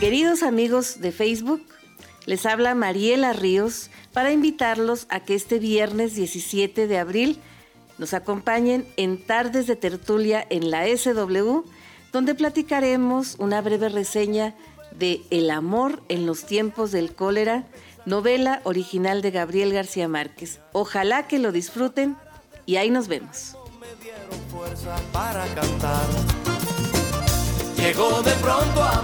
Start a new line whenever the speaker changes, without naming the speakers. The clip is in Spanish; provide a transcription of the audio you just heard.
Queridos amigos de Facebook, les habla Mariela Ríos para invitarlos a que este viernes 17 de abril nos acompañen en Tardes de Tertulia en la SW, donde platicaremos una breve reseña de El amor en los tiempos del cólera, novela original de Gabriel García Márquez. Ojalá que lo disfruten y ahí nos vemos.
Llegó de pronto a